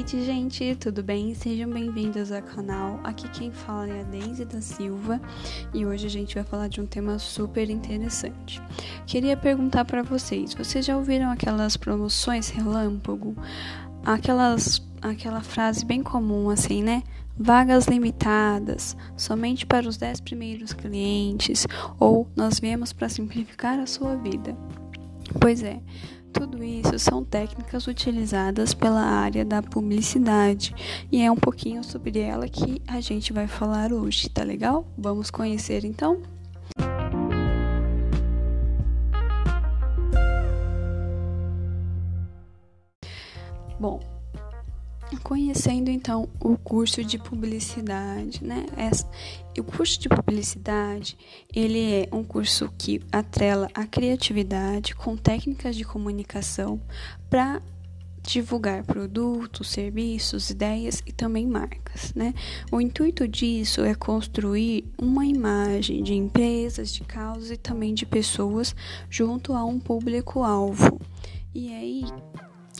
noite, gente, tudo bem? Sejam bem-vindos ao canal. Aqui quem fala é a Deise da Silva e hoje a gente vai falar de um tema super interessante. Queria perguntar para vocês: vocês já ouviram aquelas promoções relâmpago? Aquelas, aquela frase bem comum assim, né? Vagas limitadas, somente para os 10 primeiros clientes, ou nós viemos para simplificar a sua vida. Pois é, tudo isso são técnicas utilizadas pela área da publicidade e é um pouquinho sobre ela que a gente vai falar hoje, tá legal? Vamos conhecer então? Bom, conhecendo então o curso de publicidade, né? o curso de publicidade ele é um curso que atrela a criatividade com técnicas de comunicação para divulgar produtos, serviços, ideias e também marcas, né? O intuito disso é construir uma imagem de empresas, de causas e também de pessoas junto a um público-alvo. E aí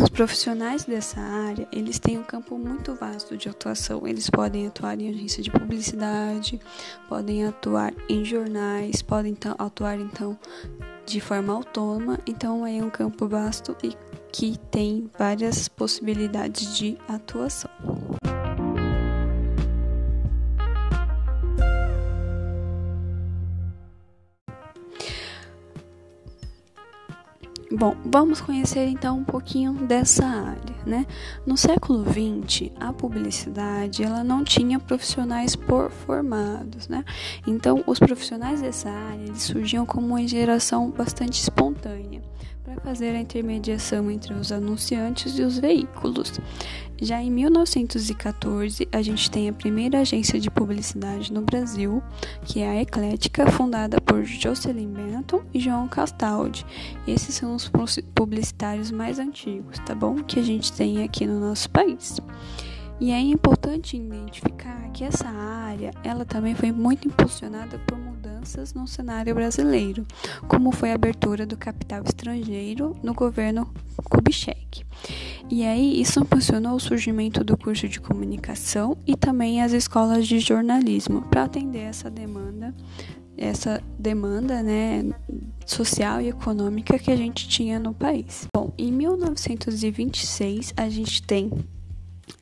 os profissionais dessa área, eles têm um campo muito vasto de atuação. Eles podem atuar em agência de publicidade, podem atuar em jornais, podem atuar então de forma autônoma. Então é um campo vasto e que tem várias possibilidades de atuação. Bom, vamos conhecer então um pouquinho dessa área, né? No século XX, a publicidade ela não tinha profissionais por formados, né? Então, os profissionais dessa área eles surgiam como uma geração bastante espontânea para fazer a intermediação entre os anunciantes e os veículos. Já em 1914, a gente tem a primeira agência de publicidade no Brasil, que é a Eclética, fundada por Jocelyn Benton e João Castaldi. Esses são os publicitários mais antigos, tá bom? Que a gente tem aqui no nosso país. E é importante identificar que essa área, ela também foi muito impulsionada por mudanças no cenário brasileiro, como foi a abertura do capital estrangeiro no governo Kubitschek. E aí isso impulsionou o surgimento do curso de comunicação e também as escolas de jornalismo para atender essa demanda, essa demanda, né, social e econômica que a gente tinha no país. Bom, em 1926 a gente tem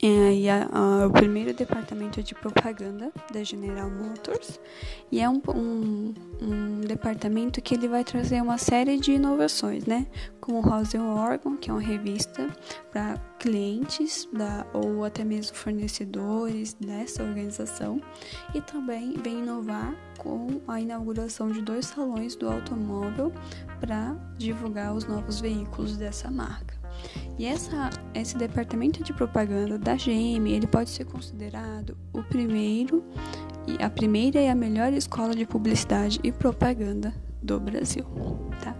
é, e a, a, o primeiro departamento de propaganda da General Motors e é um, um, um, departamento que ele vai trazer uma série de inovações, né? Como o Rose Orgon, que é uma revista para clientes da, ou até mesmo fornecedores dessa organização e também vem inovar com a inauguração de dois salões do automóvel para divulgar os novos veículos dessa marca. E essa, esse departamento de propaganda da GM, ele pode ser considerado o primeiro e a primeira e a melhor escola de publicidade e propaganda do Brasil, tá?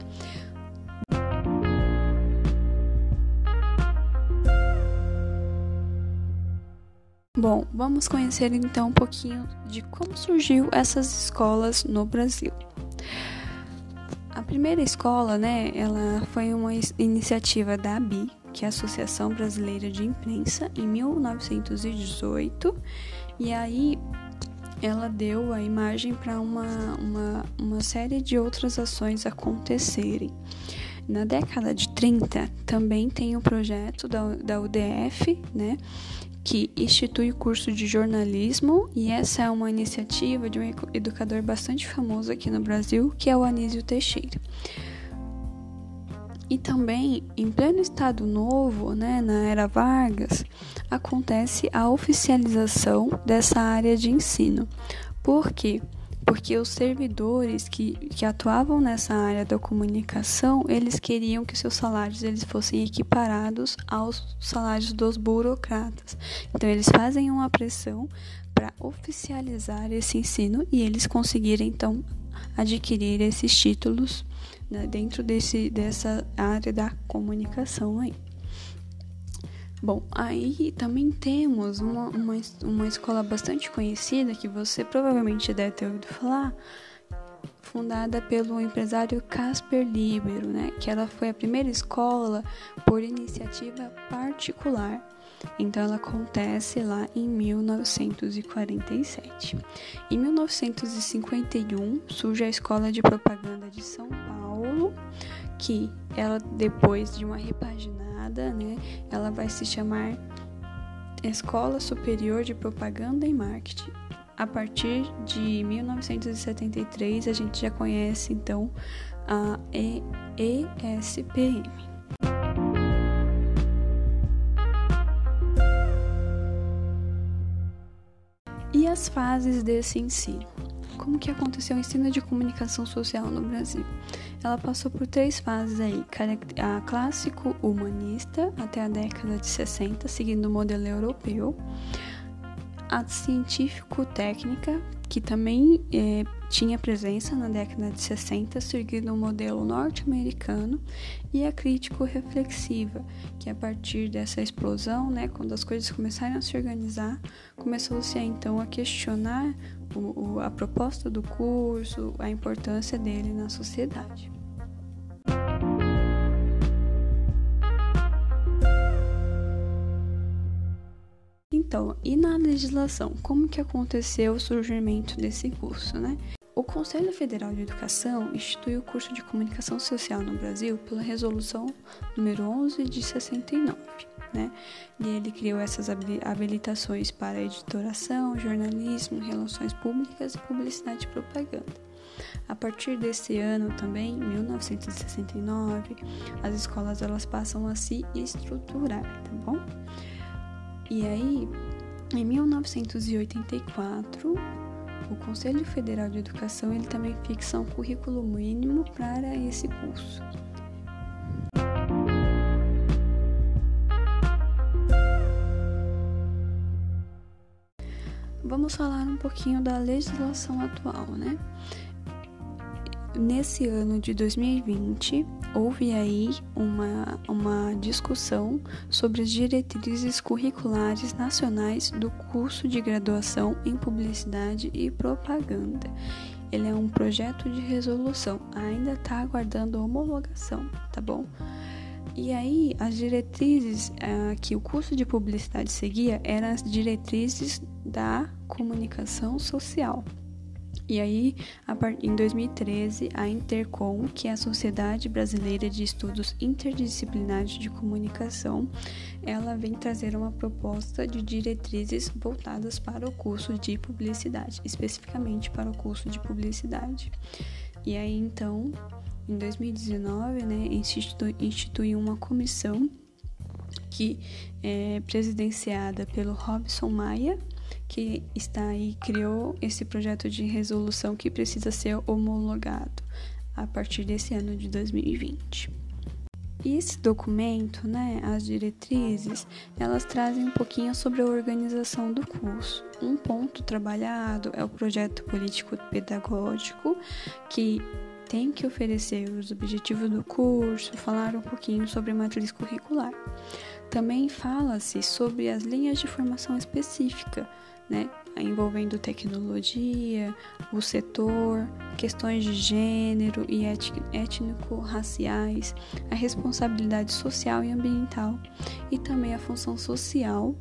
Bom, vamos conhecer então um pouquinho de como surgiu essas escolas no Brasil. A primeira escola, né, ela foi uma iniciativa da ABI, que é a Associação Brasileira de Imprensa, em 1918, e aí ela deu a imagem para uma, uma, uma série de outras ações acontecerem. Na década de 30, também tem o um projeto da, da UDF, né, que institui o curso de jornalismo e essa é uma iniciativa de um educador bastante famoso aqui no Brasil, que é o Anísio Teixeira. E também, em pleno Estado Novo, né, na era Vargas, acontece a oficialização dessa área de ensino. Por quê? Porque os servidores que, que atuavam nessa área da comunicação, eles queriam que seus salários eles fossem equiparados aos salários dos burocratas. Então, eles fazem uma pressão para oficializar esse ensino e eles conseguirem, então, adquirir esses títulos né, dentro desse, dessa área da comunicação aí. Bom, aí também temos uma, uma, uma escola bastante conhecida que você provavelmente deve ter ouvido falar, fundada pelo empresário Casper Libero, né? Que ela foi a primeira escola por iniciativa particular Então ela acontece lá em 1947. Em 1951 surge a Escola de Propaganda de São Paulo, que ela depois de uma repaginada, né, ela vai se chamar Escola Superior de Propaganda e Marketing. A partir de 1973 a gente já conhece então a ESPM. E as fases desse ensino? Como que aconteceu o ensino de comunicação social no Brasil? Ela passou por três fases aí, a clássico humanista até a década de 60, seguindo o modelo europeu, a científico-técnica, que também é, tinha presença na década de 60, seguindo o modelo norte-americano, e a crítico-reflexiva, que a partir dessa explosão, né, quando as coisas começaram a se organizar, começou-se então a questionar o, o, a proposta do curso, a importância dele na sociedade. Então, e na legislação, como que aconteceu o surgimento desse curso, né? O Conselho Federal de Educação instituiu o curso de Comunicação Social no Brasil pela Resolução número 11 de 69, né? E ele criou essas habilitações para editoração, jornalismo, relações públicas e publicidade e propaganda. A partir desse ano também, 1969, as escolas elas passam a se estruturar, tá bom? E aí, em 1984, o Conselho Federal de Educação ele também fixa um currículo mínimo para esse curso. Vamos falar um pouquinho da legislação atual, né? Nesse ano de 2020, houve aí uma, uma discussão sobre as diretrizes curriculares nacionais do curso de graduação em Publicidade e Propaganda. Ele é um projeto de resolução, ainda está aguardando homologação, tá bom? E aí, as diretrizes uh, que o curso de publicidade seguia eram as diretrizes da comunicação social. E aí, em 2013, a Intercom, que é a Sociedade Brasileira de Estudos Interdisciplinares de Comunicação, ela vem trazer uma proposta de diretrizes voltadas para o curso de publicidade, especificamente para o curso de publicidade. E aí, então, em 2019, né, instituiu uma comissão que é presidenciada pelo Robson Maia, que está aí criou esse projeto de resolução que precisa ser homologado a partir desse ano de 2020. E esse documento, né, as diretrizes, elas trazem um pouquinho sobre a organização do curso. Um ponto trabalhado é o projeto político-pedagógico, que tem que oferecer os objetivos do curso, falar um pouquinho sobre a matriz curricular. Também fala-se sobre as linhas de formação específica, né, envolvendo tecnologia, o setor, questões de gênero e étnico-raciais, a responsabilidade social e ambiental e também a função social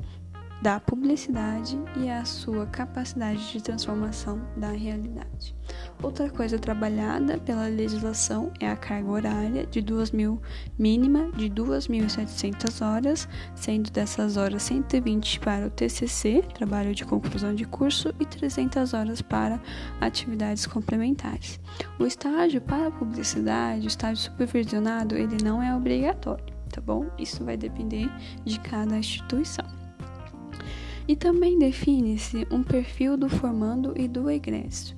da publicidade e a sua capacidade de transformação da realidade. Outra coisa trabalhada pela legislação é a carga horária de 2 mil mínima de 2.700 horas, sendo dessas horas 120 para o TCC, trabalho de conclusão de curso, e 300 horas para atividades complementares. O estágio para publicidade, o estágio supervisionado, ele não é obrigatório, tá bom? Isso vai depender de cada instituição. E também define-se um perfil do formando e do egresso.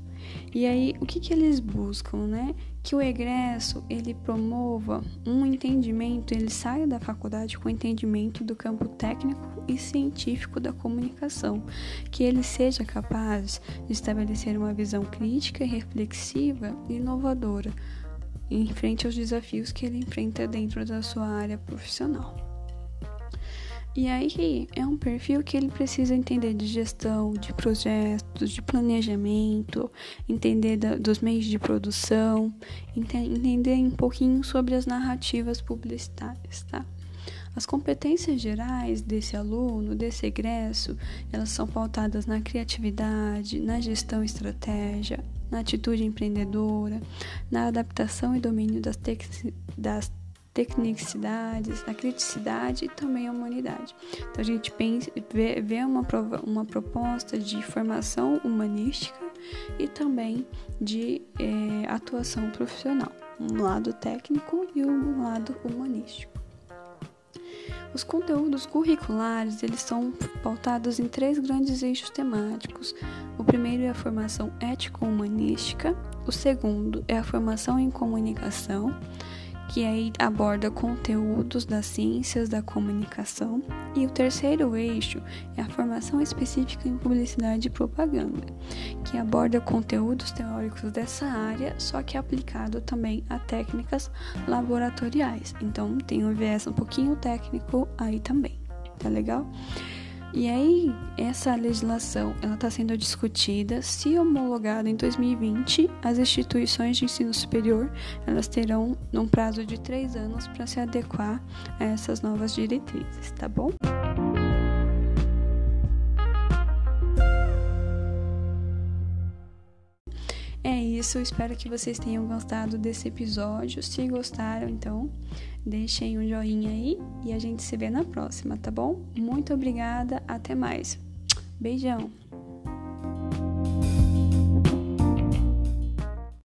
E aí, o que, que eles buscam, né? Que o egresso, ele promova um entendimento, ele saia da faculdade com entendimento do campo técnico e científico da comunicação, que ele seja capaz de estabelecer uma visão crítica, reflexiva e inovadora em frente aos desafios que ele enfrenta dentro da sua área profissional. E aí é um perfil que ele precisa entender de gestão, de projetos, de planejamento, entender da, dos meios de produção, entender um pouquinho sobre as narrativas publicitárias, tá? As competências gerais desse aluno, desse egresso, elas são pautadas na criatividade, na gestão estratégia, na atitude empreendedora, na adaptação e domínio das, das tecnicidades, na criticidade e também a humanidade. Então a gente pensa, vê, vê uma, uma proposta de formação humanística e também de é, atuação profissional, um lado técnico e um lado humanístico. Os conteúdos curriculares, eles são pautados em três grandes eixos temáticos. O primeiro é a formação ético-humanística, o segundo é a formação em comunicação, que aí aborda conteúdos das ciências da comunicação, e o terceiro eixo é a formação específica em publicidade e propaganda, que aborda conteúdos teóricos dessa área, só que aplicado também a técnicas laboratoriais. Então tem um viés um pouquinho técnico aí também. Tá legal? E aí, essa legislação ela está sendo discutida. Se homologada em 2020, as instituições de ensino superior elas terão um prazo de três anos para se adequar a essas novas diretrizes, tá bom? É isso, espero que vocês tenham gostado desse episódio. Se gostaram, então deixem um joinha aí e a gente se vê na próxima, tá bom? Muito obrigada, até mais. Beijão!